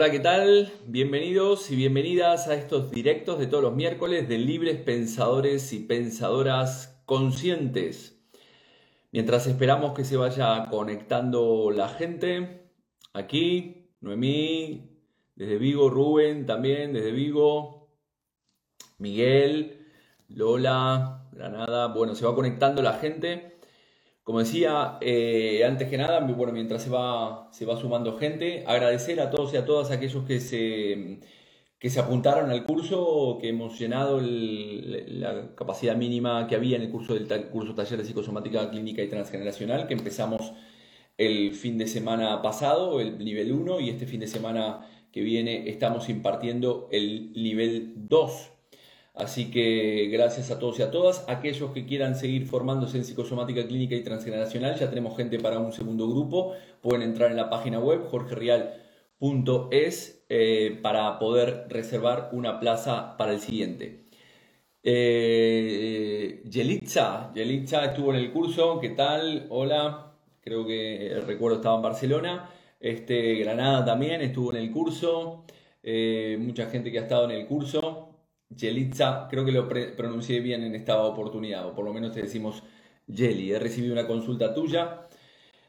Hola, ¿qué tal? Bienvenidos y bienvenidas a estos directos de todos los miércoles de libres pensadores y pensadoras conscientes. Mientras esperamos que se vaya conectando la gente, aquí, Noemí, desde Vigo, Rubén también, desde Vigo, Miguel, Lola, Granada, bueno, se va conectando la gente. Como decía, eh, antes que nada, bueno, mientras se va, se va sumando gente, agradecer a todos y a todas aquellos que se, que se apuntaron al curso, que hemos llenado la capacidad mínima que había en el curso del curso taller de psicosomática clínica y transgeneracional, que empezamos el fin de semana pasado, el nivel 1, y este fin de semana que viene estamos impartiendo el nivel 2. Así que gracias a todos y a todas. Aquellos que quieran seguir formándose en psicosomática clínica y transgeneracional, ya tenemos gente para un segundo grupo. Pueden entrar en la página web jorgerial.es eh, para poder reservar una plaza para el siguiente. Eh, Yelitza, estuvo en el curso, ¿qué tal? Hola, creo que el recuerdo estaba en Barcelona. Este, Granada también estuvo en el curso. Eh, mucha gente que ha estado en el curso. Yelitza, creo que lo pronuncié bien en esta oportunidad, o por lo menos te decimos Yeli. He recibido una consulta tuya.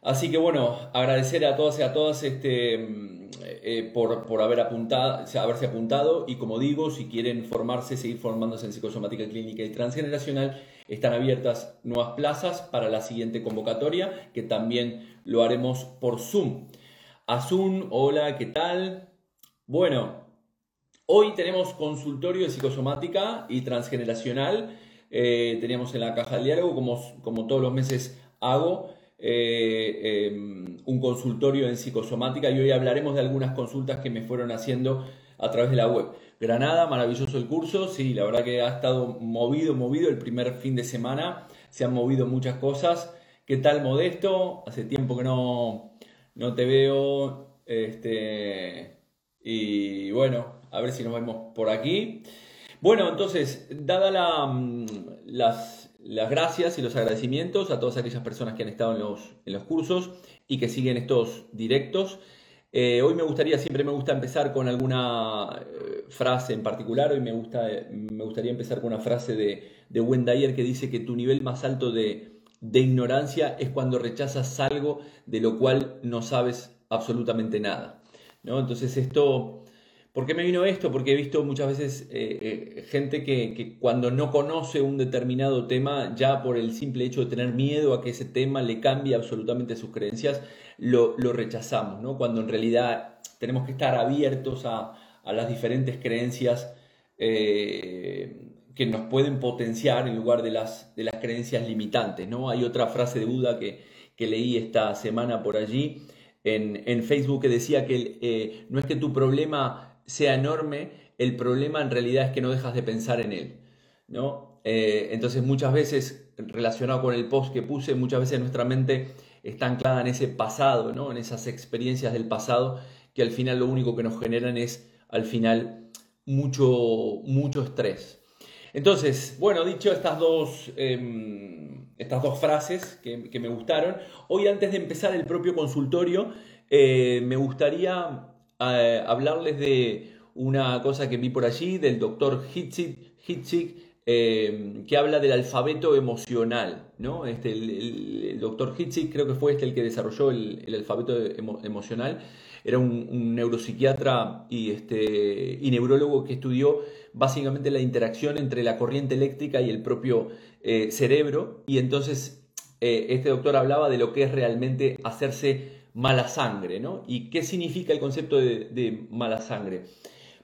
Así que bueno, agradecer a todas y a todas este, mm, eh, por, haber apuntado, haberse apuntado y como digo, si quieren formarse, seguir formándose en psicosomática clínica y transgeneracional, están abiertas nuevas plazas para la siguiente convocatoria, que también lo haremos por Zoom. Azun, hola, ¿qué tal? Bueno, Hoy tenemos consultorio de psicosomática y transgeneracional. Eh, teníamos en la caja del diálogo, como, como todos los meses hago, eh, em, un consultorio en psicosomática y hoy hablaremos de algunas consultas que me fueron haciendo a través de la web. Granada, maravilloso el curso, sí, la verdad que ha estado movido, movido el primer fin de semana, se han movido muchas cosas. ¿Qué tal Modesto? Hace tiempo que no, no te veo. Este, y bueno, a ver si nos vemos por aquí. Bueno, entonces, dada mm, las, gracias y los agradecimientos a todas aquellas personas que han estado en los, en los cursos y que siguen estos directos, eh, hoy me gustaría, siempre me gusta empezar con alguna eh, frase en particular, hoy me, gusta, me gustaría empezar con una frase de, de Wendy que dice que tu nivel más alto de, de ignorancia es cuando rechazas algo de lo cual no sabes absolutamente nada. ¿no? Entonces esto ¿Por qué me vino esto? Porque he visto muchas veces eh, eh, gente que, cuando no conoce un determinado tema, ya por el simple hecho de tener miedo a que ese tema le cambie absolutamente sus creencias, lo, rechazamos, ¿no? Cuando en realidad tenemos que estar abiertos a, las diferentes creencias eh, que nos pueden potenciar en lugar de las, de las creencias limitantes, ¿no? Hay otra frase de Buda que, leí esta semana por allí en, Facebook que decía que no es que tu problema sea enorme, el problema en realidad es que no dejas de pensar en él. ¿no? Eh, entonces muchas veces, relacionado con el post que puse, muchas veces nuestra mente está anclada en ese pasado, ¿no? en esas experiencias del pasado, que al final lo único que nos generan es, al final, mucho, mucho estrés. Entonces, bueno, dicho estas dos, em, estas dos frases que, me gustaron, hoy antes de empezar el propio consultorio, eh, me gustaría hablarles de una cosa que vi por allí del doctor Hitzig, eh, que habla del alfabeto emocional. ¿no? Este, el, doctor Hitzig creo que fue este el que desarrolló el, alfabeto emocional. Era un, neuropsiquiatra y, este, y neurólogo que estudió básicamente la interacción entre la corriente eléctrica y el propio eh, cerebro. Y entonces eh, este doctor hablaba de lo que es realmente hacerse mala sangre, ¿no? ¿Y qué significa el concepto de, mala sangre?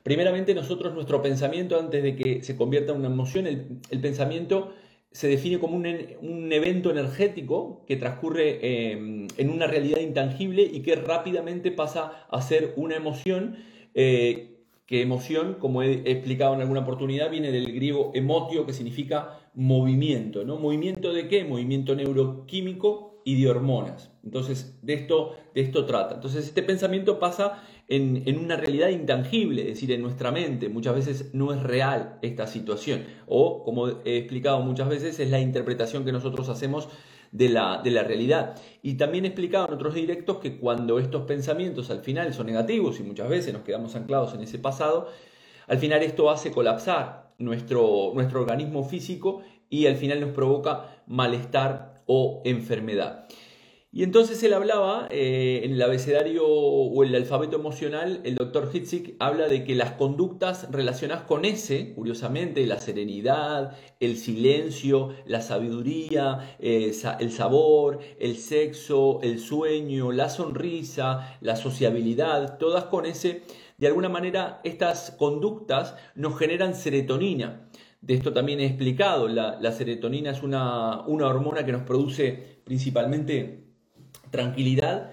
Primeramente, nosotros, nuestro pensamiento, antes de que se convierta en una emoción, el, pensamiento se define como un, evento energético que transcurre em, en una realidad intangible y que rápidamente pasa a ser una emoción, eh, que emoción, como he explicado en alguna oportunidad, viene del griego emotio, que significa movimiento, ¿no? ¿Movimiento de qué? Movimiento neuroquímico y de hormonas. Entonces, de esto, de esto trata. Entonces, este pensamiento pasa en, una realidad intangible, es decir, en nuestra mente. Muchas veces no es real esta situación. O, como he explicado muchas veces, es la interpretación que nosotros hacemos de la, de la realidad. Y también he explicado en otros directos que cuando estos pensamientos al final son negativos y muchas veces nos quedamos anclados en ese pasado, al final esto hace colapsar nuestro, nuestro organismo físico y al final nos provoca malestar o enfermedad. Y entonces él hablaba, eh, en el abecedario o el alfabeto emocional, el doctor Hitzig habla de que las conductas relacionadas con ese, curiosamente, la serenidad, el silencio, la sabiduría, eh, el sabor, el sexo, el sueño, la sonrisa, la sociabilidad, todas con ese, de alguna manera, estas conductas nos generan serotonina. De esto también he explicado, la, serotonina es una, una hormona que nos produce principalmente tranquilidad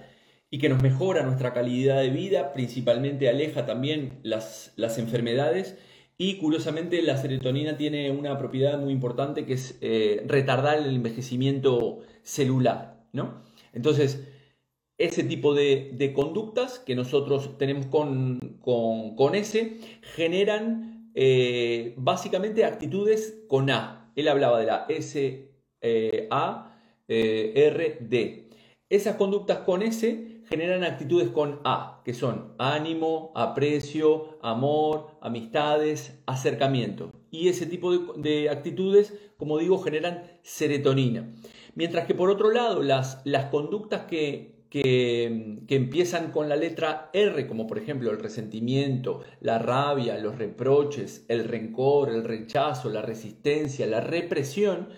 y que nos mejora nuestra calidad de vida, principalmente aleja también las, las enfermedades y curiosamente la serotonina tiene una propiedad muy importante que es eh, retardar el envejecimiento celular. ¿no? Entonces, ese tipo de, conductas que nosotros tenemos con, con, ese generan eh, básicamente actitudes con A. Él hablaba de la S, eh, A, R, D. Esas conductas con S generan actitudes con A, que son ánimo, aprecio, amor, amistades, acercamiento. Y ese tipo de, actitudes, como digo, generan serotonina. Mientras que por otro lado, las, las conductas que, que, que, empiezan con la letra R, como por ejemplo el resentimiento, la rabia, los reproches, el rencor, el rechazo, la resistencia, la represión,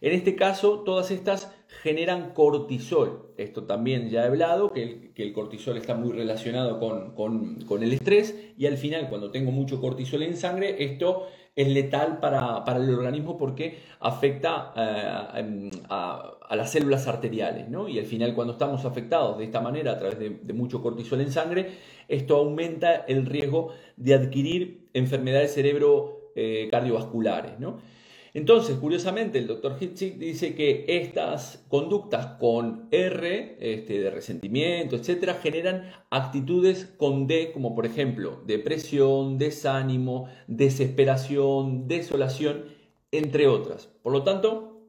en este caso, todas estas generan cortisol. Esto también ya he hablado, que el, cortisol está muy relacionado con, el estrés y al final, cuando tengo mucho cortisol en sangre, esto es letal para, el organismo porque afecta eh, a, las células arteriales. Y al final, cuando estamos afectados de esta manera, a través de, mucho cortisol en sangre, esto aumenta el riesgo de adquirir enfermedades cerebro eh, cardiovasculares. Entonces, curiosamente, el doctor Hitzig dice que estas conductas con R, este, de resentimiento, etcétera, generan actitudes con D, como por ejemplo depresión, desánimo, desesperación, desolación, entre otras. Por lo tanto,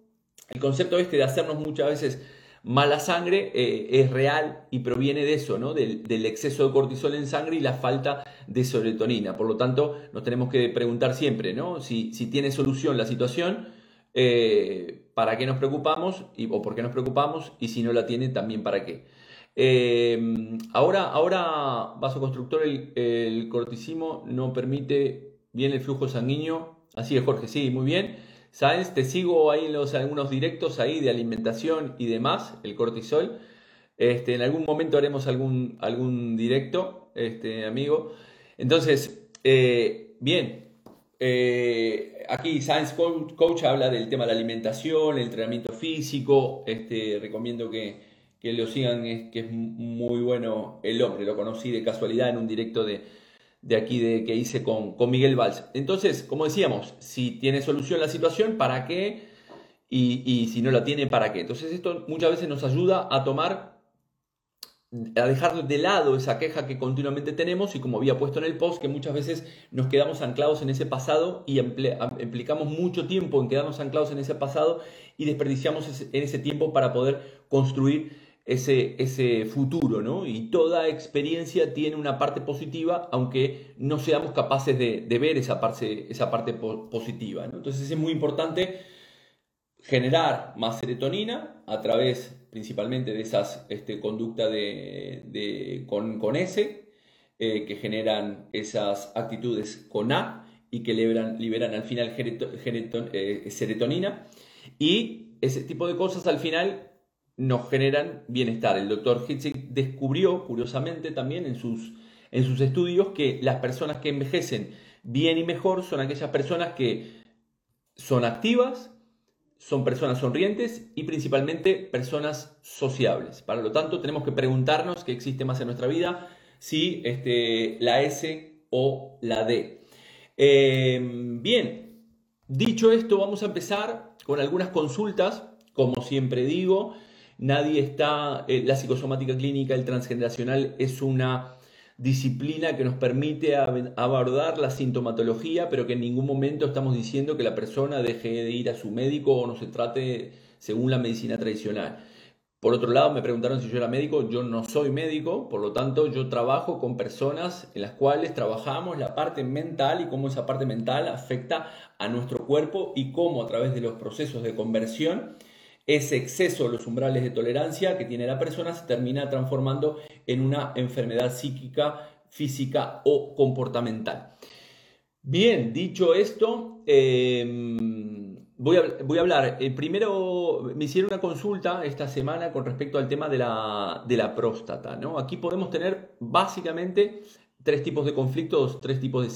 el concepto este de hacernos muchas veces mala sangre eh, es real y proviene de eso, ¿no? Del, exceso de cortisol en sangre y la falta de serotonina. Por lo tanto, nos tenemos que preguntar siempre, ¿no? Si, tiene solución la situación, eh, ¿para qué nos preocupamos? Y, ¿O por qué nos preocupamos? Y si no la tiene, también para qué. Eh, ahora, ahora, vasoconstructor, el, el no permite bien el flujo sanguíneo. Así es, Jorge, sí, muy bien. ¿Sabes? Te sigo ahí en los, algunos directos ahí de alimentación y demás, el cortisol. Este, en algún momento haremos algún, algún directo, este, amigo. Entonces, eh, bien, eh, aquí Science Coach, habla del tema de la alimentación, el entrenamiento físico. Este, recomiendo que, que lo sigan, es, que es muy bueno el hombre. Lo conocí de casualidad en un directo de, de aquí de, que hice con, Miguel Valls. Entonces, como decíamos, si tiene solución la situación, ¿para qué? Y, si no la tiene, ¿para qué? Entonces esto muchas veces nos ayuda a tomar, a dejar de lado esa queja que continuamente tenemos y como había puesto en el post, que muchas veces nos quedamos anclados en ese pasado y implicamos mucho tiempo en quedarnos anclados en ese pasado y desperdiciamos en ese tiempo para poder construir ese, ese futuro, ¿no? Y toda experiencia tiene una parte positiva, aunque no seamos capaces de, ver esa parte, esa parte positiva, Entonces es muy importante generar más serotonina a través principalmente de esas este, conductas de, con, con, S, eh, que generan esas actitudes con A y que liberan, liberan al final eh, serotonina. Y ese tipo de cosas al final nos generan bienestar. El doctor Hitzig descubrió, curiosamente también en sus, en sus estudios, que las personas que envejecen bien y mejor son aquellas personas que son activas, son personas sonrientes y principalmente personas sociables. Para lo tanto, tenemos que preguntarnos qué existe más en nuestra vida, si este, la S o la D. Em, bien, dicho esto, vamos a empezar con algunas consultas, como siempre digo. Nadie está, eh, la psicosomática clínica, el transgeneracional es una disciplina que nos permite abordar la sintomatología, pero que en ningún momento estamos diciendo que la persona deje de ir a su médico o no se trate según la medicina tradicional. Por otro lado, me preguntaron si yo era médico. Yo no soy médico, por lo tanto, yo trabajo con personas en las cuales trabajamos la parte mental y cómo esa parte mental afecta a nuestro cuerpo y cómo a través de los procesos de conversión ese exceso de los umbrales de tolerancia que tiene la persona se termina transformando en una enfermedad psíquica, física o comportamental. Bien, dicho esto, em, voy, a, hablar. Eh, primero, me hicieron una consulta esta semana con respecto al tema de la, de la próstata. ¿no? Aquí podemos tener básicamente tres tipos de conflictos, tres tipos de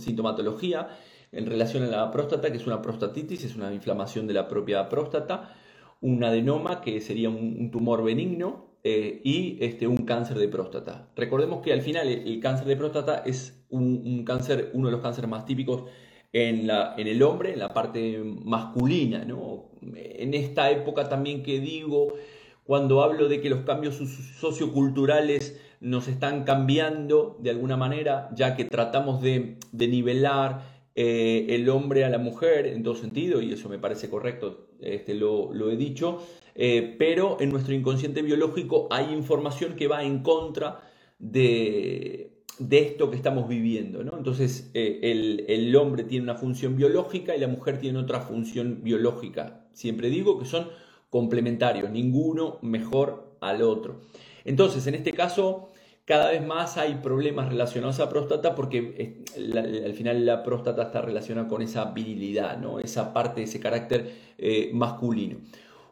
sintomatología en relación a la próstata, que es una prostatitis, es una inflamación de la propia próstata, un adenoma, que sería un, tumor benigno, eh, y este, un cáncer de próstata. Recordemos que al final el, cáncer de próstata es un, cáncer, uno de los cánceres más típicos en, la, en el hombre, en la parte masculina. ¿no? En esta época también que digo, cuando hablo de que los cambios socioculturales nos están cambiando de alguna manera, ya que tratamos de, de nivelar eh, el hombre a la mujer en todo sentido, y eso me parece correcto, este, lo, he dicho, eh, pero en nuestro inconsciente biológico hay información que va en contra de, esto que estamos viviendo. ¿no? Entonces, eh, el, el, hombre tiene una función biológica y la mujer tiene otra función biológica. Siempre digo que son complementarios, ninguno mejor al otro. Entonces, en este caso, cada vez más hay problemas relacionados a próstata porque al final la próstata está relacionada con esa virilidad, ¿no? esa parte, ese carácter eh, masculino.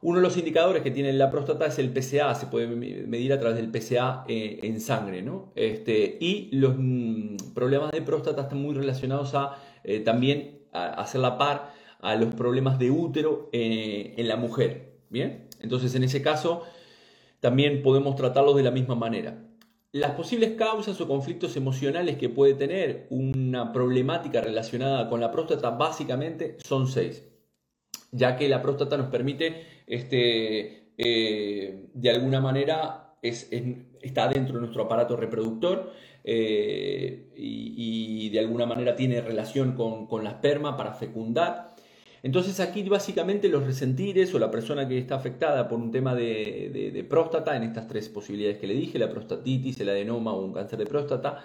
Uno de los indicadores que tiene la próstata es el PSA, se puede medir a través del PSA eh, en sangre. ¿no? Este, y los mm, problemas de próstata están muy relacionados a eh, también a hacer la par a los problemas de útero en la mujer. ¿bien? Entonces en ese caso también podemos tratarlos de la misma manera. Las posibles causas o conflictos emocionales que puede tener una problemática relacionada con la próstata básicamente son seis, ya que la próstata nos permite, este, eh, de alguna manera, está dentro de nuestro aparato reproductor eh, y, de alguna manera tiene relación con, con la esperma para fecundar. Entonces aquí básicamente los resentires o la persona que está afectada por un tema de, próstata, en estas tres posibilidades que le dije, la prostatitis, el adenoma o un cáncer de próstata,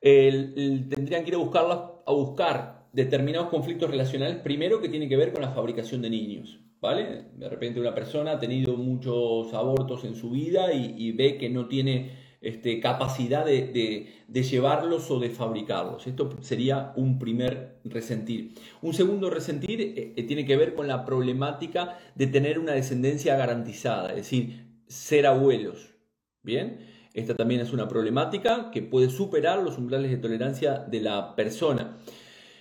tendrían que ir a, buscarlas, a buscar determinados conflictos relacionales, primero que tienen que ver con la fabricación de niños. ¿Vale? De repente una persona ha tenido muchos abortos en su vida y ve que no tiene este, capacidad de, llevarlos o de fabricarlos. Esto sería un primer resentir. Un segundo resentir eh, eh, tiene que ver con la problemática de tener una descendencia garantizada, es decir, ser abuelos. Bien, esta también es una problemática que puede superar los umbrales de tolerancia de la persona.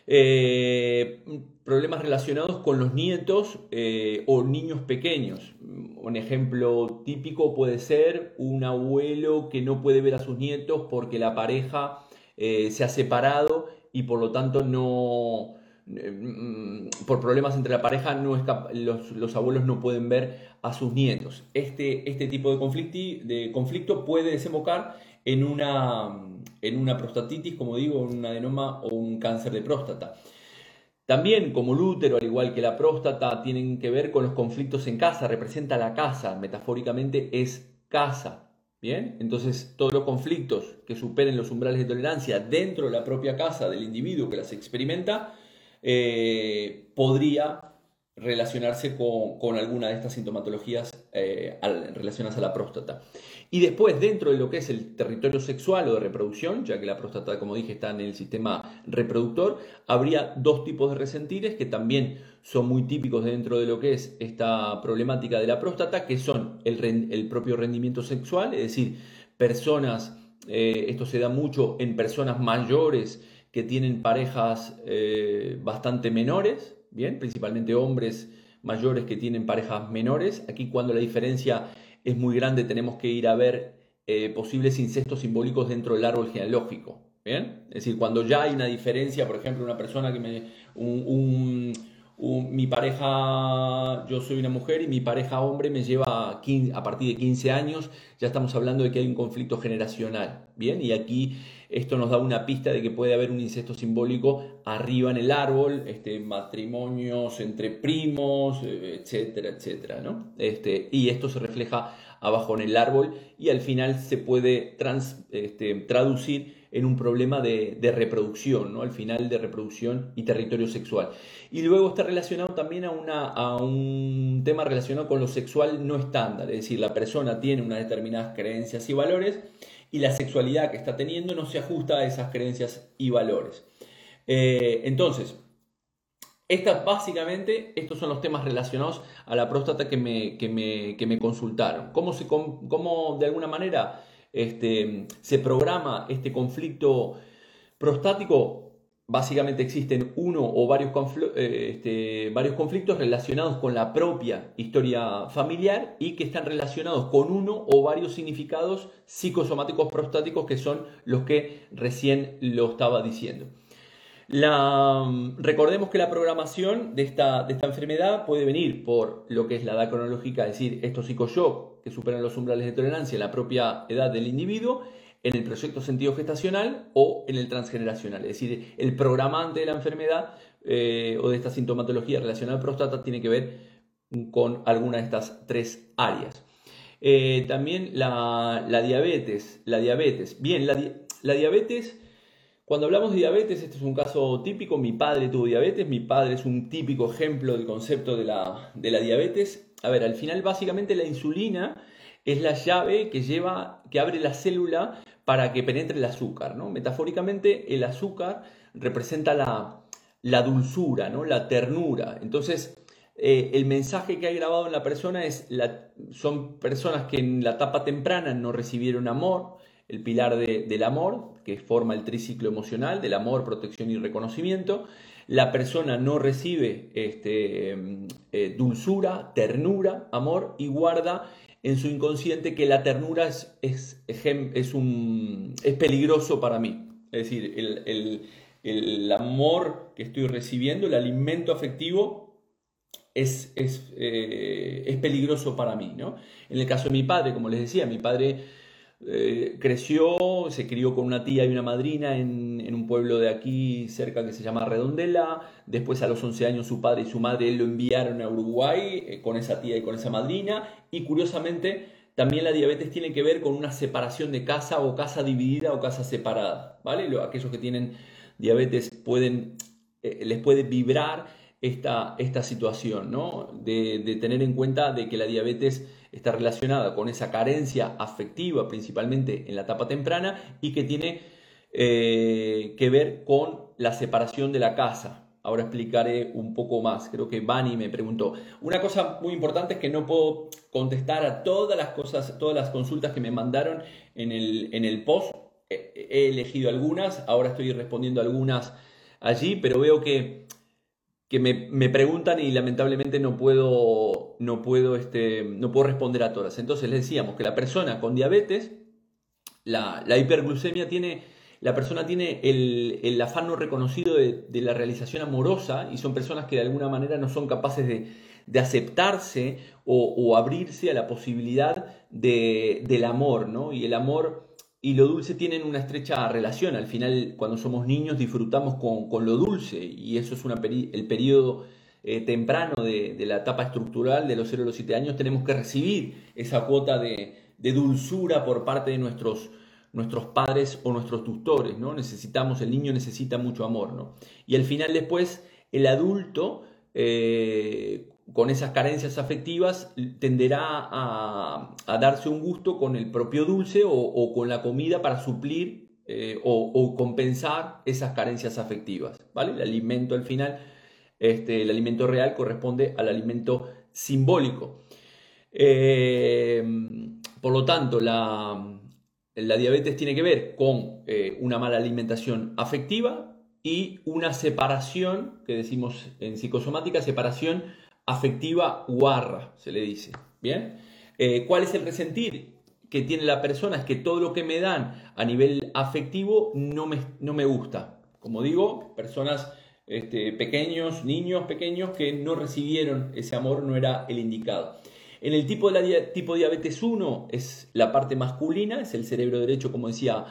Eh, problemas relacionados con los nietos eh, o niños pequeños. Un ejemplo típico puede ser un abuelo que no puede ver a sus nietos porque la pareja eh, se ha separado y por lo tanto no, por problemas entre la pareja no los, los, abuelos no pueden ver a sus nietos. Este, este tipo de, de conflicto puede desembocar en una, en una prostatitis, como digo, un adenoma o un cáncer de próstata. También, como el útero, al igual que la próstata, tienen que ver con los conflictos en casa, representa la casa, metafóricamente es casa. Bien, entonces todos los conflictos que superen los umbrales de tolerancia dentro de la propia casa del individuo que las experimenta, eh, podría relacionarse con, alguna de estas sintomatologías eh, relacionadas a la próstata. Y después, dentro de lo que es el territorio sexual o de reproducción, ya que la próstata, como dije, está en el sistema reproductor, habría dos tipos de resentires que también son muy típicos dentro de lo que es esta problemática de la próstata, que son el, propio rendimiento sexual, es decir, personas, eh, esto se da mucho en personas mayores que tienen parejas eh, bastante menores, bien, principalmente hombres mayores que tienen parejas menores. Aquí cuando la diferencia es muy grande, tenemos que ir a ver eh, posibles incestos simbólicos dentro del árbol genealógico. ¿bien? Es decir, cuando ya hay una diferencia, por ejemplo, una persona que me. mi pareja, yo soy una mujer y mi pareja hombre me lleva a partir de 15 años, ya estamos hablando de que hay un conflicto generacional, ¿bien? Y aquí esto nos da una pista de que puede haber un incesto simbólico arriba en el árbol, este, matrimonios entre primos, eh, etcétera, etcétera, ¿no? Este, y esto se refleja abajo en el árbol y al final se puede este, traducir en un problema de, reproducción, ¿no? al final de reproducción y territorio sexual. Y luego está relacionado también a, una, a un tema relacionado con lo sexual no estándar, es decir, la persona tiene unas determinadas creencias y valores y la sexualidad que está teniendo no se ajusta a esas creencias y valores. Eh, entonces, esta, básicamente, estos son los temas relacionados a la próstata que me, que me, consultaron. ¿Cómo, se, ¿Cómo, de alguna manera este, se programa este conflicto prostático, básicamente existen uno o varios, eh, este, varios conflictos relacionados con la propia historia familiar y que están relacionados con uno o varios significados psicosomáticos prostáticos que son los que recién lo estaba diciendo. La, recordemos que la programación de esta, de esta enfermedad puede venir por lo que es la edad cronológica, es decir, estos psicoshock que superan los umbrales de tolerancia en la propia edad del individuo, en el proyecto sentido gestacional o en el transgeneracional. Es decir, el programante de la enfermedad eh, o de esta sintomatología relacionada al próstata tiene que ver con alguna de estas tres áreas. Eh, también la, diabetes. La diabetes. Bien, la, la diabetes cuando hablamos de diabetes, este es un caso típico, mi padre tuvo diabetes, mi padre es un típico ejemplo del concepto de la, diabetes. A ver, al final básicamente la insulina es la llave que lleva, que abre la célula para que penetre el azúcar, ¿no? Metafóricamente el azúcar representa la, dulzura, ¿no? La ternura. Entonces, eh, el mensaje que hay grabado en la persona es, la, son personas que en la etapa temprana no recibieron amor, el pilar del amor, que forma el triciclo emocional del amor, protección y reconocimiento. La persona no recibe este, eh, dulzura, ternura, amor y guarda en su inconsciente que la ternura es, es, es, un, es peligroso para mí. Es decir, el, amor que estoy recibiendo, el alimento afectivo, es, es, eh, es peligroso para mí. ¿no? En el caso de mi padre, como les decía, mi padre eh, creció, se crió con una tía y una madrina en, un pueblo de aquí cerca que se llama Redondela. Después a los 11 años su padre y su madre lo enviaron a Uruguay eh, con esa tía y con esa madrina. Y curiosamente también la diabetes tiene que ver con una separación de casa o casa dividida o casa separada. ¿vale? aquellos que tienen diabetes pueden, eh, les puede vibrar esta, esta situación, ¿no? de, de tener en cuenta de que la diabetes está relacionada con esa carencia afectiva, principalmente en la etapa temprana, y que tiene eh, que ver con la separación de la casa. Ahora explicaré un poco más. Creo que Bani me preguntó. Una cosa muy importante es que no puedo contestar a todas las cosas, todas las consultas que me mandaron en el, en el post. He elegido algunas, ahora estoy respondiendo algunas allí, pero veo que que me, preguntan y lamentablemente no puedo, no, puedo, este, no puedo responder a todas. Entonces les decíamos que la persona con diabetes, la, hiperglucemia tiene, la persona tiene el, afán no reconocido de, la realización amorosa y son personas que de alguna manera no son capaces de, aceptarse o, abrirse a la posibilidad del amor, ¿no? Y el amor y lo dulce tienen una estrecha relación. Al final, cuando somos niños, disfrutamos con, lo dulce y eso es una el periodo eh, temprano de, la etapa estructural de los 0 a los 7 años. Tenemos que recibir esa cuota de, dulzura por parte de nuestros, nuestros padres o nuestros tutores. ¿no? Necesitamos, el niño necesita mucho amor. ¿no? Y al final, después, el adulto. Eh, con esas carencias afectivas tenderá a, darse un gusto con el propio dulce o, con la comida para suplir eh, o, compensar esas carencias afectivas. ¿vale? El alimento al final, este, el alimento real corresponde al alimento simbólico. Eh, por lo tanto, la, diabetes tiene que ver con eh, una mala alimentación afectiva y una separación, que decimos en psicosomática, separación afectiva guarra, se le dice. ¿Bien? Eh, ¿Cuál es el resentir que tiene la persona? Es que todo lo que me dan a nivel afectivo no me, no me gusta. Como digo, personas este, pequeños, niños pequeños que no recibieron ese amor, no era el indicado. En el tipo de la tipo diabetes 1 es la parte masculina, es el cerebro derecho, como decía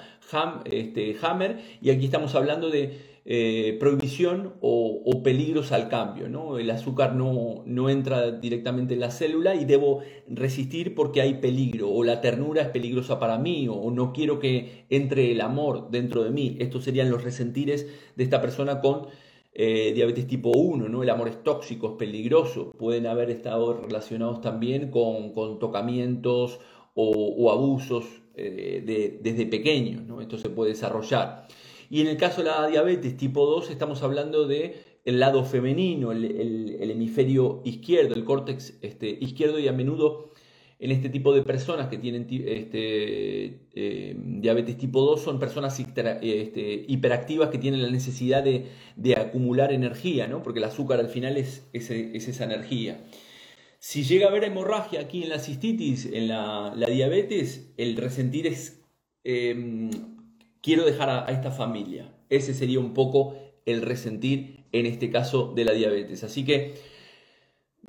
este, Hammer, y aquí estamos hablando de eh, prohibición o, peligros al cambio. ¿no? El azúcar no, no entra directamente en la célula y debo resistir porque hay peligro, o la ternura es peligrosa para mí, o, no quiero que entre el amor dentro de mí. Estos serían los resentires de esta persona con eh, diabetes tipo 1, ¿no? El amor es tóxico, es peligroso. Pueden haber estado relacionados también con, tocamientos o, abusos eh, desde pequeños. Esto se puede desarrollar. Y en el caso de la diabetes tipo 2 estamos hablando de el lado femenino, el, hemisferio izquierdo, el córtex este, izquierdo y a menudo en este tipo de personas que tienen este, eh, diabetes tipo 2 son personas este, hiperactivas que tienen la necesidad de, acumular energía, ¿no? porque el azúcar al final es, esa energía. Si llega a haber hemorragia aquí en la cistitis, en la, diabetes, el resentir es em, quiero dejar a, esta familia. Ese sería un poco el resentir en este caso de la diabetes. Así que,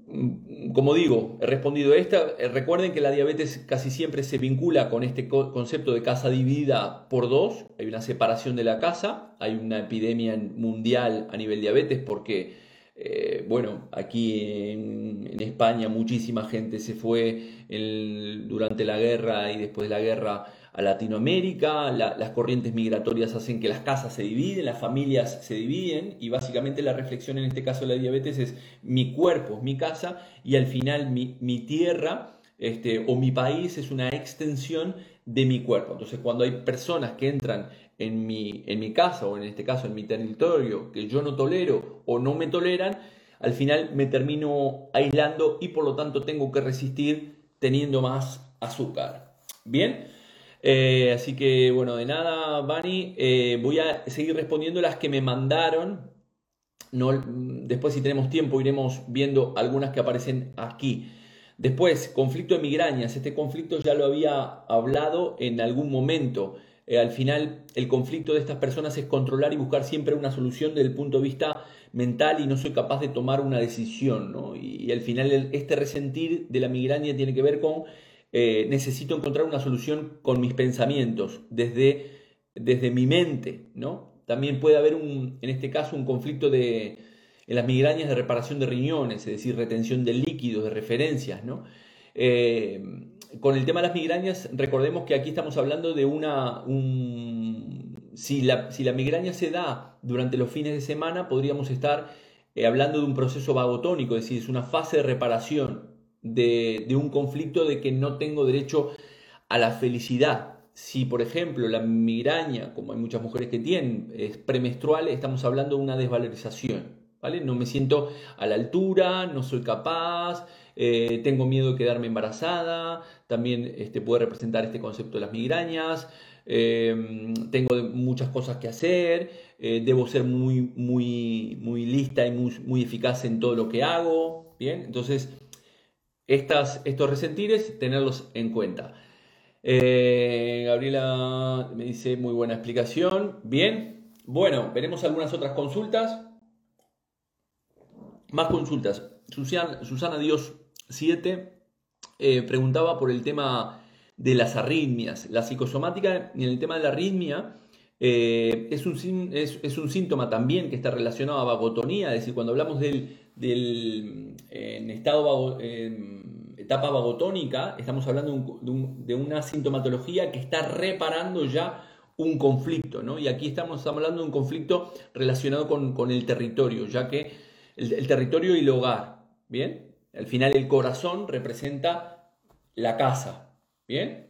mm, como digo, he respondido a esta. Eh, recuerden que la diabetes casi siempre se vincula con este concepto de casa dividida por dos. Hay una separación de la casa, hay una epidemia mundial a nivel diabetes porque... Eh, bueno, aquí en, España muchísima gente se fue durante la guerra y después de la guerra a Latinoamérica, las corrientes migratorias hacen que las casas se dividen, las familias se dividen y básicamente la reflexión en este caso de la diabetes es mi cuerpo es mi casa y al final mi, tierra este, o mi país es una extensión de mi cuerpo. Entonces cuando hay personas que entran en mi, en mi casa o en este caso en mi territorio que yo no tolero o no me toleran, al final me termino aislando y por lo tanto tengo que resistir teniendo más azúcar. Bien, eh, así que, bueno, de nada, Bani. Eh, voy a seguir respondiendo las que me mandaron. No, después, si tenemos tiempo, iremos viendo algunas que aparecen aquí. Después, conflicto de migrañas. Este conflicto ya lo había hablado en algún momento. Eh, al final, el conflicto de estas personas es controlar y buscar siempre una solución desde el punto de vista mental y no soy capaz de tomar una decisión. ¿no? Y, y al final, este resentir de la migraña tiene que ver con eh, necesito encontrar una solución con mis pensamientos, desde, desde mi mente, ¿no? También puede haber, un, en este caso, un conflicto de, en las migrañas de reparación de riñones, es decir, retención de líquidos, de referencias, ¿no? Eh, con el tema de las migrañas, recordemos que aquí estamos hablando de una... si, la, si, la, migraña se da durante los fines de semana, podríamos estar eh, hablando de un proceso vagotónico, es decir, es una fase de reparación de, un conflicto de que no tengo derecho a la felicidad. Si, por ejemplo, la migraña, como hay muchas mujeres que tienen, es premenstrual, estamos hablando de una desvalorización. ¿vale? No me siento a la altura, no soy capaz, eh, tengo miedo de quedarme embarazada, también este, puede representar este concepto de las migrañas, em, tengo muchas cosas que hacer, eh, debo ser muy, muy, muy lista y muy, muy eficaz en todo lo que hago. Bien, entonces estos resentires, tenerlos en cuenta. Eh, Gabriela me dice muy buena explicación. Bien, bueno, veremos algunas otras consultas. Más consultas. Susana, Dios 7 eh, preguntaba por el tema de las arritmias. La psicosomática en el tema de la arritmia eh, es, un, es, un, síntoma también que está relacionado a vagotonía, es decir, cuando hablamos del, del en estado etapa vagotónica, estamos hablando de, una sintomatología que está reparando ya un conflicto, ¿no? Y aquí estamos, hablando de un conflicto relacionado con, el territorio, ya que el, territorio y el hogar, ¿bien? Al final el corazón representa la casa, ¿bien?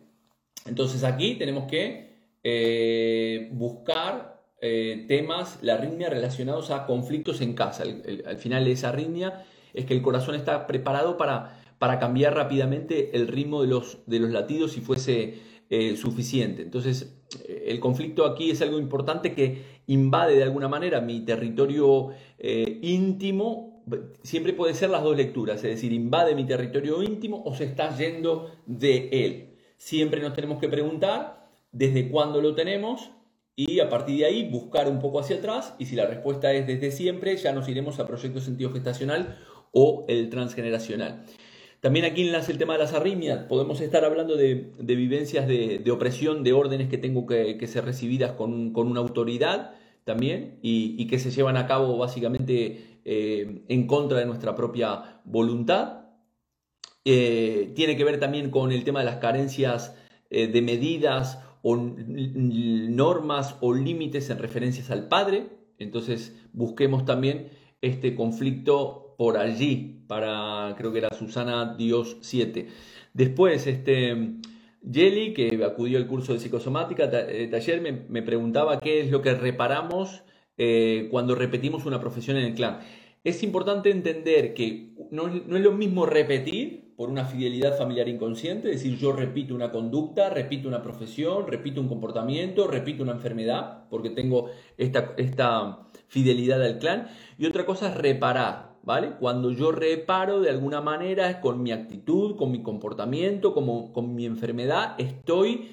Entonces aquí tenemos que eh, buscar eh, temas, la arritmia relacionados a conflictos en casa. al final de esa arritmia es que el corazón está preparado para, para cambiar rápidamente el ritmo de los, de los latidos si fuese eh, suficiente. Entonces, el conflicto aquí es algo importante que invade de alguna manera mi territorio íntimo. Siempre puede ser las dos lecturas, es decir, invade mi territorio íntimo o se está yendo de él. Siempre nos tenemos que preguntar desde cuándo lo tenemos y a partir de ahí buscar un poco hacia atrás y si la respuesta es desde siempre, ya nos iremos a proyecto sentido gestacional o el transgeneracional. También aquí enlace el tema de las arritmias. Podemos estar hablando de, vivencias de, opresión, de órdenes que tengo que, ser recibidas con, una autoridad también y, que se llevan a cabo básicamente eh, en contra de nuestra propia voluntad. Eh, tiene que ver también con el tema de las carencias eh, de medidas o normas o límites en referencias al Padre. Entonces busquemos también este conflicto por allí, para, creo que era Susana Dios 7. Después, este, Jelly, que acudió al curso de psicosomática, eh, taller, me, preguntaba qué es lo que reparamos eh, cuando repetimos una profesión en el clan. Es importante entender que no, no, es lo mismo repetir por una fidelidad familiar inconsciente, es decir, yo repito una conducta, repito una profesión, repito un comportamiento, repito una enfermedad, porque tengo esta, esta fidelidad al clan, y otra cosa es reparar, ¿vale? Cuando yo reparo de alguna manera es con mi actitud, con mi comportamiento, como, con mi enfermedad, estoy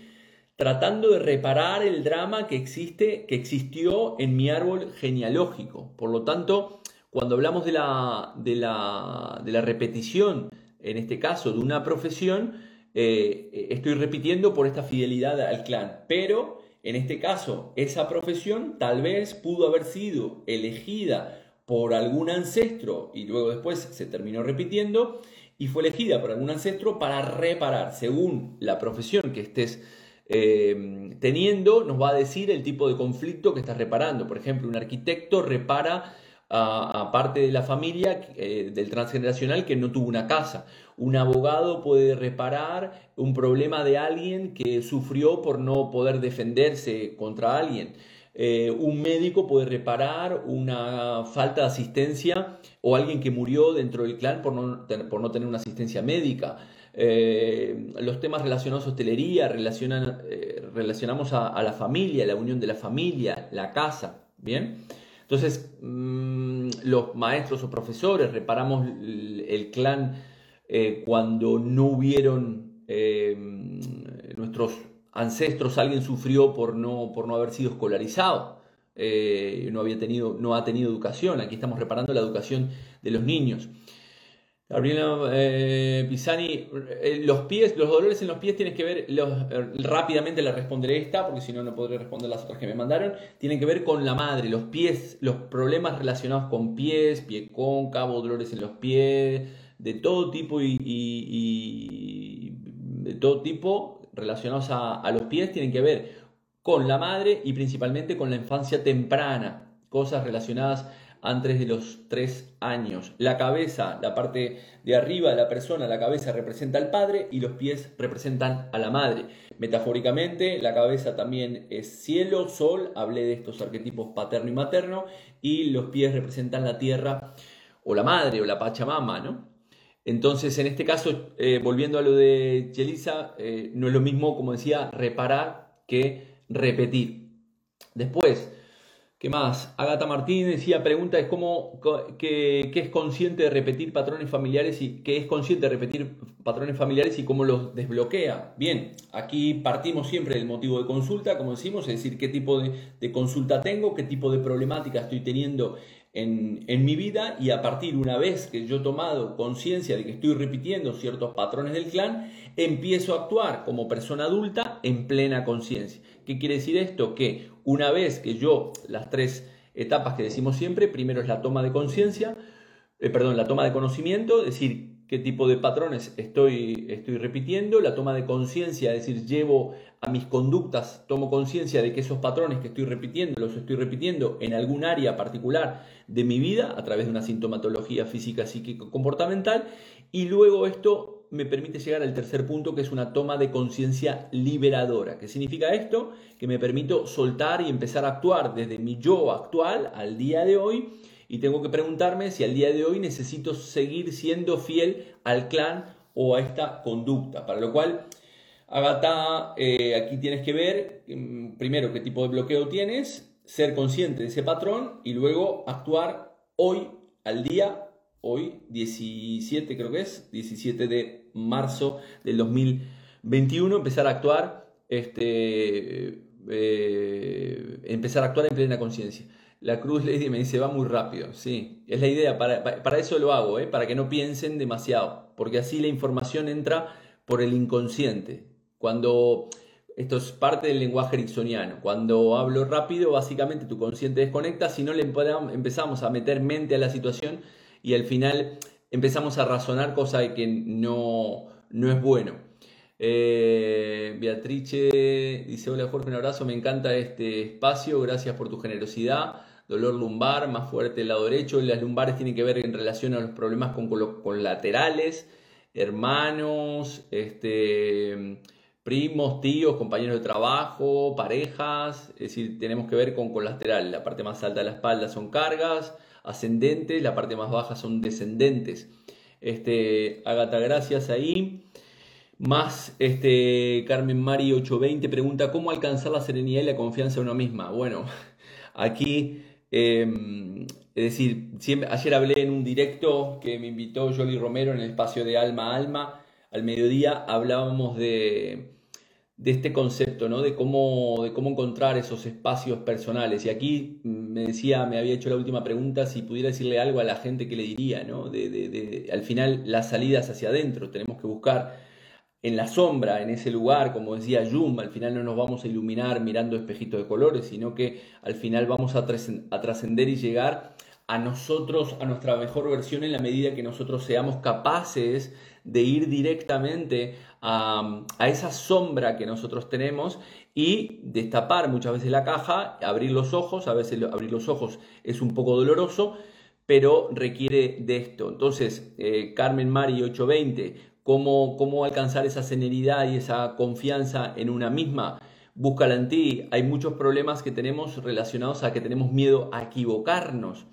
tratando de reparar el drama que existe, que existió en mi árbol genealógico. Por lo tanto, cuando hablamos de la, de la, de la repetición, en este caso de una profesión, eh, estoy repitiendo por esta fidelidad al clan. Pero en este caso, esa profesión tal vez pudo haber sido elegida por algún ancestro y luego después se terminó repitiendo y fue elegida por algún ancestro para reparar, según la profesión que estés eh, teniendo, nos va a decir el tipo de conflicto que estás reparando. Por ejemplo, un arquitecto repara a, parte de la familia eh, del transgeneracional que no tuvo una casa. Un abogado puede reparar un problema de alguien que sufrió por no poder defenderse contra alguien. Eh, un médico puede reparar una falta de asistencia o alguien que murió dentro del clan por no, por no tener una asistencia médica. Eh, los temas relacionados a hostelería, relacionan, relacionamos a, la familia, la unión de la familia, la casa, ¿bien? Entonces, mm, los maestros o profesores reparamos el, clan cuando no hubieron nuestros ancestros alguien sufrió por no, por no haber sido escolarizado, eh, no, había tenido, no ha tenido educación. Aquí estamos reparando la educación de los niños. Gabriela eh, Pisani, eh, los pies, los dolores en los pies tienen que ver, rápidamente le responderé esta, porque si no, no podré responder las otras que me mandaron, tienen que ver con la madre, los pies, los problemas relacionados con pies, pie cóncavo, dolores en los pies, de todo tipo y de todo tipo, relacionados a, los pies tienen que ver con la madre y principalmente con la infancia temprana, cosas relacionadas antes de los tres años. La cabeza, la parte de arriba de la persona, la cabeza representa al padre y los pies representan a la madre. Metafóricamente, la cabeza también es cielo, sol, hablé de estos arquetipos paterno y materno, y los pies representan la tierra o la madre o la pachamama, ¿no? Entonces, en este caso, eh, volviendo a lo de Yelisa, eh, no es lo mismo, como decía, reparar que repetir. Después, ¿qué más? Agata Martínez decía, pregunta es cómo, qué, es consciente de repetir patrones familiares y qué es consciente de repetir patrones familiares y cómo los desbloquea. Bien, aquí partimos siempre del motivo de consulta, como decimos, es decir, qué tipo de, consulta tengo, qué tipo de problemática estoy teniendo en, mi vida y a partir una vez que yo he tomado conciencia de que estoy repitiendo ciertos patrones del clan, empiezo a actuar como persona adulta en plena conciencia. ¿Qué quiere decir esto? Que una vez que yo, las tres etapas que decimos siempre, primero es la toma de conciencia, eh, perdón, la toma de conocimiento, es decir, qué tipo de patrones estoy, estoy repitiendo, la toma de conciencia, es decir, llevo a mis conductas, tomo conciencia de que esos patrones que estoy repitiendo, los estoy repitiendo en algún área particular de mi vida, a través de una sintomatología física, psíquica, comportamental, y luego esto me permite llegar al tercer punto, que es una toma de conciencia liberadora. ¿Qué significa esto? Que me permito soltar y empezar a actuar desde mi yo actual al día de hoy y tengo que preguntarme si al día de hoy necesito seguir siendo fiel al clan o a esta conducta. Para lo cual, Agatha, eh, aquí tienes que ver mm, primero qué tipo de bloqueo tienes, ser consciente de ese patrón y luego actuar hoy al día, hoy 17 creo que es, 17 de marzo del 2021, empezar a actuar este, eh, empezar a actuar en plena conciencia. La Cruz Lady me dice, va muy rápido. Sí, es la idea, para, para eso lo hago, ¿eh? para que no piensen demasiado, porque así la información entra por el inconsciente. Cuando esto es parte del lenguaje ericksoniano. Cuando hablo rápido, básicamente tu consciente desconecta, si no le empezamos a meter mente a la situación y al final empezamos a razonar cosa que no, no es bueno. Eh, Beatrice dice, hola Jorge, un abrazo, me encanta este espacio, gracias por tu generosidad. Dolor lumbar, más fuerte el lado derecho. Las lumbares tienen que ver en relación a los problemas con, con laterales, hermanos, este primos, tíos, compañeros de trabajo, parejas, es decir, tenemos que ver con colateral. La parte más alta de la espalda son cargas ascendentes, la parte más baja son descendentes. Este, gracias ahí. Más este, Carmen Mari 820 pregunta, ¿cómo alcanzar la serenidad y la confianza en uno misma? Bueno, aquí, em, es decir, ayer hablé en un directo que me invitó Jolly Romero en el espacio de Alma a Alma al mediodía hablábamos de, de este concepto, ¿no? de, cómo, de cómo encontrar esos espacios personales. Y aquí me decía, me había hecho la última pregunta, si pudiera decirle algo a la gente que le diría, ¿no? de, de, de al final las salidas hacia adentro, tenemos que buscar en la sombra, en ese lugar, como decía Jung, al final no nos vamos a iluminar mirando espejitos de colores, sino que al final vamos a trascender y llegar a nosotros, a nuestra mejor versión en la medida que nosotros seamos capaces de ir directamente a, esa sombra que nosotros tenemos y destapar muchas veces la caja, abrir los ojos, a veces abrir los ojos es un poco doloroso, pero requiere de esto. Entonces, eh, Carmen Mari 820, ¿cómo, ¿cómo alcanzar esa serenidad y esa confianza en una misma? Búscala en ti. Hay muchos problemas que tenemos relacionados a que tenemos miedo a equivocarnos.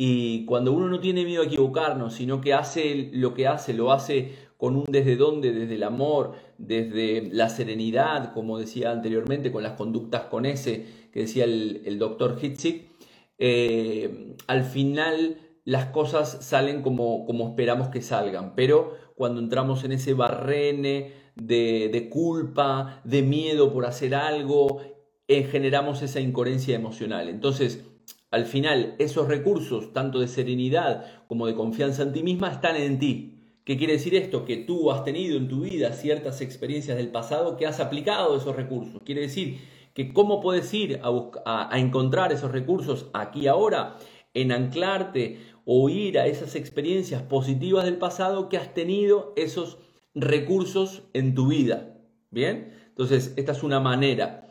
Y cuando uno no tiene miedo a equivocarnos, sino que hace lo que hace, lo hace con un desde dónde, desde el amor, desde la serenidad, como decía anteriormente, con las conductas con ese, que decía el, doctor Hitzig, eh, al final las cosas salen como, como esperamos que salgan. Pero cuando entramos en ese barrene de, de culpa, de miedo por hacer algo, eh, generamos esa incoherencia emocional. Entonces, al final, esos recursos, tanto de serenidad como de confianza en ti misma, están en ti. ¿Qué quiere decir esto? Que tú has tenido en tu vida ciertas experiencias del pasado que has aplicado esos recursos. Quiere decir que cómo puedes ir a, a encontrar esos recursos aquí ahora, en anclarte o ir a esas experiencias positivas del pasado que has tenido esos recursos en tu vida. ¿Bien? Entonces, esta es una manera.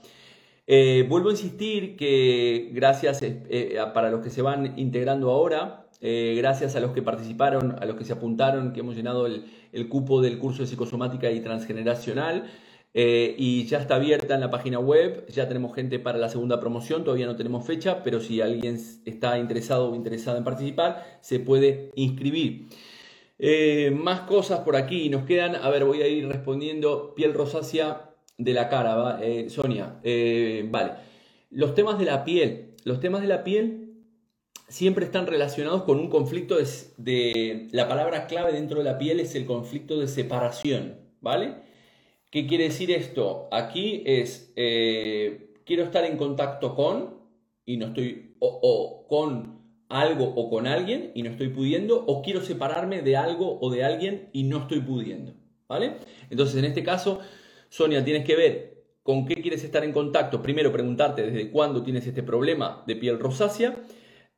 Eh, vuelvo a insistir que gracias eh, eh, para los que se van integrando ahora, gracias a los que participaron, a los que se apuntaron, que hemos llenado el, cupo del curso de psicosomática y transgeneracional. y ya está abierta en la página web, ya tenemos gente para la segunda promoción, todavía no tenemos fecha, pero si alguien está interesado o interesada en participar, se puede inscribir. más cosas por aquí, nos quedan, a ver, voy a ir respondiendo, piel rosácea, de la cara, eh, Sonia. Eh, vale. Los temas de la piel. Los temas de la piel siempre están relacionados con un conflicto de, La palabra clave dentro de la piel es el conflicto de separación, ¿vale? ¿Qué quiere decir esto? Aquí es, eh, quiero estar en contacto con y no estoy, o con algo o con alguien y no estoy pudiendo, o quiero separarme de algo o de alguien y no estoy pudiendo, ¿vale? Entonces, en este caso, Sonia, tienes que ver con qué quieres estar en contacto. Primero, preguntarte desde cuándo tienes este problema de piel rosácea.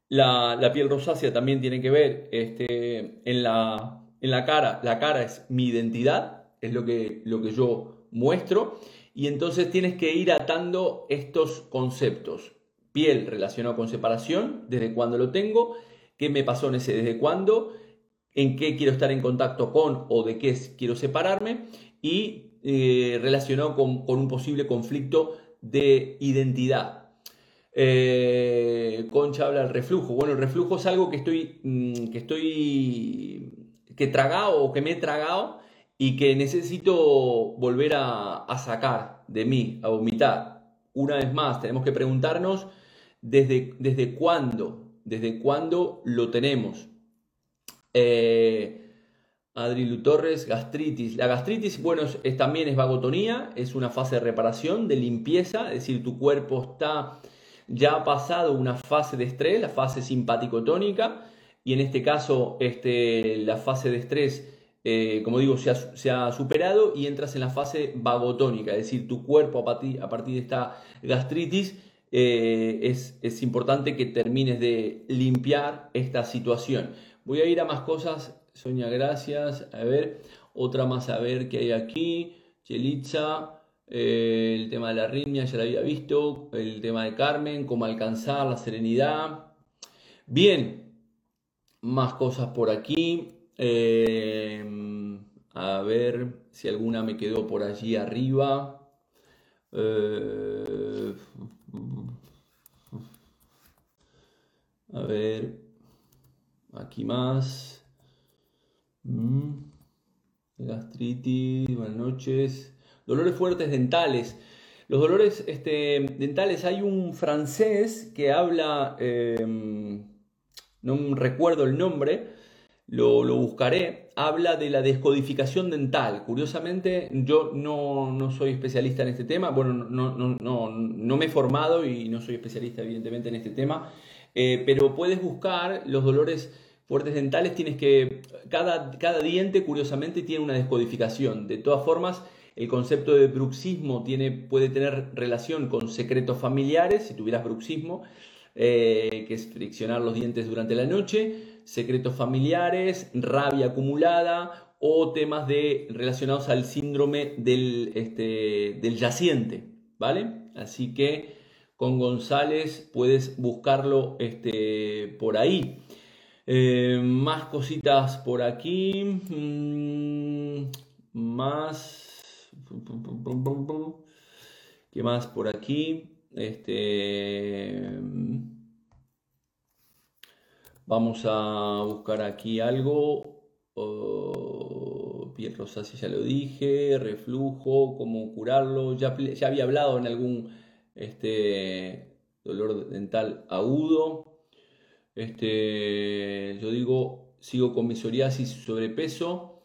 La, piel rosácea también tiene que ver este, en, la, en la cara. La cara es mi identidad, es lo que, lo que yo muestro. Y entonces tienes que ir atando estos conceptos. Piel relacionado con separación, desde cuándo lo tengo, qué me pasó en ese, desde cuándo, en qué quiero estar en contacto con o de qué quiero separarme y eh, relacionado con, un posible conflicto de identidad. Eh, Concha habla del reflujo. Bueno, el reflujo es algo que estoy, mm, que estoy, que tragado o que me he tragado y que necesito volver a, sacar de mí, a vomitar. Una vez más, tenemos que preguntarnos desde, desde cuándo, desde cuándo lo tenemos. Eh, Adrilu Torres, gastritis. La gastritis, bueno, es, también es vagotonía, es una fase de reparación, de limpieza, es decir, tu cuerpo está ya ha pasado una fase de estrés, la fase simpático-tónica, y en este caso este, la fase de estrés, eh, como digo, se ha, superado y entras en la fase vagotónica, es decir, tu cuerpo a partir, a partir de esta gastritis eh, es, es importante que termines de limpiar esta situación. Voy a ir a más cosas Sonia, gracias. A ver, otra más a ver qué hay aquí. Chelitza, eh, el tema de la arritmia ya lo había visto. El tema de Carmen, cómo alcanzar la serenidad. Bien, más cosas por aquí. Eh, a ver si alguna me quedó por allí arriba. Eh, a ver, aquí más. Mm. Gastritis, buenas noches. Dolores fuertes dentales. Los dolores este, dentales, hay un francés que habla, em, no recuerdo el nombre, lo, buscaré, habla de la descodificación dental. Curiosamente, yo no, soy especialista en este tema, bueno, no, no, me he formado y no soy especialista evidentemente en este tema, eh, pero puedes buscar los dolores fuertes dentales tienes que, cada, cada diente curiosamente tiene una descodificación. De todas formas, el concepto de bruxismo tiene, puede tener relación con secretos familiares, si tuvieras bruxismo, eh, que es friccionar los dientes durante la noche, secretos familiares, rabia acumulada o temas de, relacionados al síndrome del, este, del yaciente, ¿vale? Así que con González puedes buscarlo este, por ahí. Eh, más cositas por aquí. Mm, más. ¿Qué más por aquí? Este. Vamos a buscar aquí algo. Oh, piel rosácea, ya lo dije. Reflujo, cómo curarlo. Ya, ya había hablado en algún este, dolor dental agudo. Este, yo digo, sigo con mi psoriasis sobrepeso.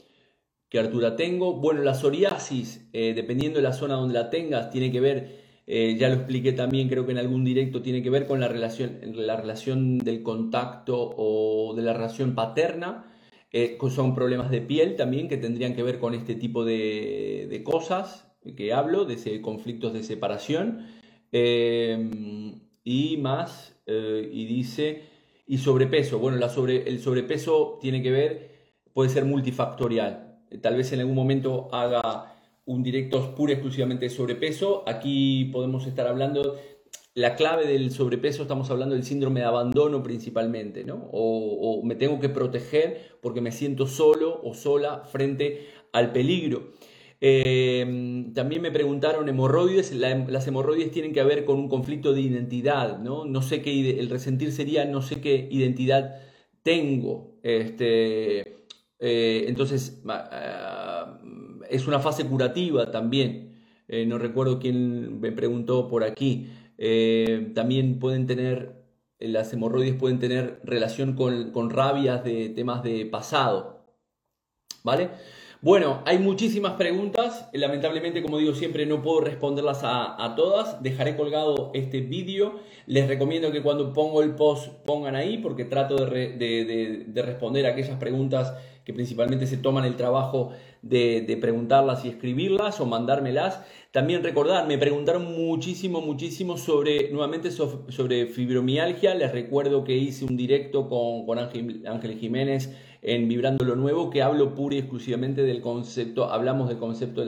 ¿Qué altura tengo? Bueno, la psoriasis, eh, dependiendo de la zona donde la tengas, tiene que ver, eh, ya lo expliqué también, creo que en algún directo, tiene que ver con la relación, la relación del contacto o de la relación paterna. Eh, son problemas de piel también que tendrían que ver con este tipo de, cosas que hablo, de ese, conflictos de separación. y más, y dice, y sobrepeso. Bueno, la sobre, el sobrepeso tiene que ver, puede ser multifactorial. Tal vez en algún momento haga un directo puro exclusivamente de sobrepeso. Aquí podemos estar hablando, la clave del sobrepeso, estamos hablando del síndrome de abandono principalmente, ¿no? O, o me tengo que proteger porque me siento solo o sola frente al peligro. Eh, también me preguntaron hemorroides. las hemorroides tienen que ver con un conflicto de identidad, ¿no? No sé qué, el resentir sería no sé qué identidad tengo. Este, eh, entonces, ah, es una fase curativa también. Eh, no recuerdo quién me preguntó por aquí. también pueden tener, las hemorroides pueden tener relación con, con rabias de temas de pasado. ¿Vale? Bueno, hay muchísimas preguntas. Lamentablemente, como digo siempre, no puedo responderlas a, todas. Dejaré colgado este vídeo. Les recomiendo que cuando pongo el post pongan ahí porque trato de, responder a aquellas preguntas que principalmente se toman el trabajo de, preguntarlas y escribirlas o mandármelas. También recordar, me preguntaron muchísimo, muchísimo sobre, nuevamente sobre fibromialgia. Les recuerdo que hice un directo con, con Ángel Jiménez en Vibrando lo Nuevo, que hablo pura y exclusivamente del concepto, hablamos del concepto de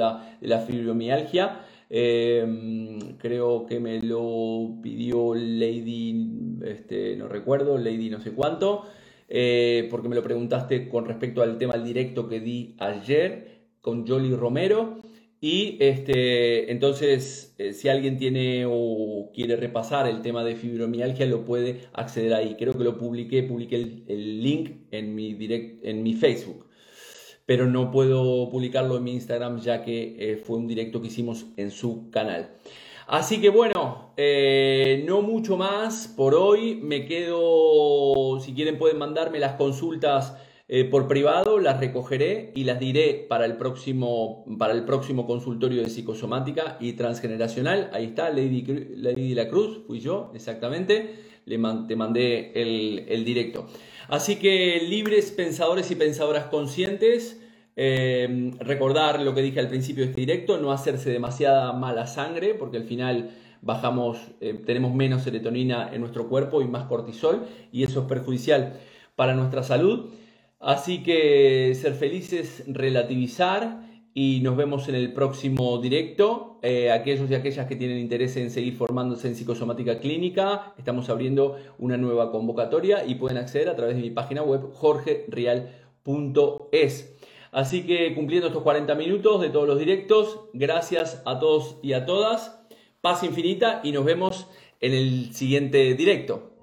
la, fibromialgia. Em, creo que me lo pidió Lady, este, no recuerdo, Lady no sé cuánto, eh, porque me lo preguntaste con respecto al tema del directo que di ayer con Jolly Romero. Y este, entonces, eh, si alguien tiene o quiere repasar el tema de fibromialgia, lo puede acceder ahí. Creo que lo publiqué, publiqué el, link en mi, direct, en mi Facebook. Pero no puedo publicarlo en mi Instagram ya que eh, fue un directo que hicimos en su canal. Así que bueno, eh, no mucho más por hoy. Me quedo, si quieren pueden mandarme las consultas eh, por privado las recogeré y las diré para el próximo, para el próximo consultorio de psicosomática y transgeneracional. Ahí está, Lady, Lady la Cruz, fui yo, exactamente. Le te mandé el, directo. Así que libres pensadores y pensadoras conscientes, eh, recordar lo que dije al principio de este directo, no hacerse demasiada mala sangre, porque al final bajamos, eh, tenemos menos serotonina en nuestro cuerpo y más cortisol, y eso es perjudicial para nuestra salud. Así que ser felices, relativizar y nos vemos en el próximo directo. Eh, aquellos y aquellas que tienen interés en seguir formándose en psicosomática clínica, estamos abriendo una nueva convocatoria y pueden acceder a través de mi página web jorgerial.es. Así que cumpliendo estos 40 minutos de todos los directos, gracias a todos y a todas. Paz infinita y nos vemos en el siguiente directo.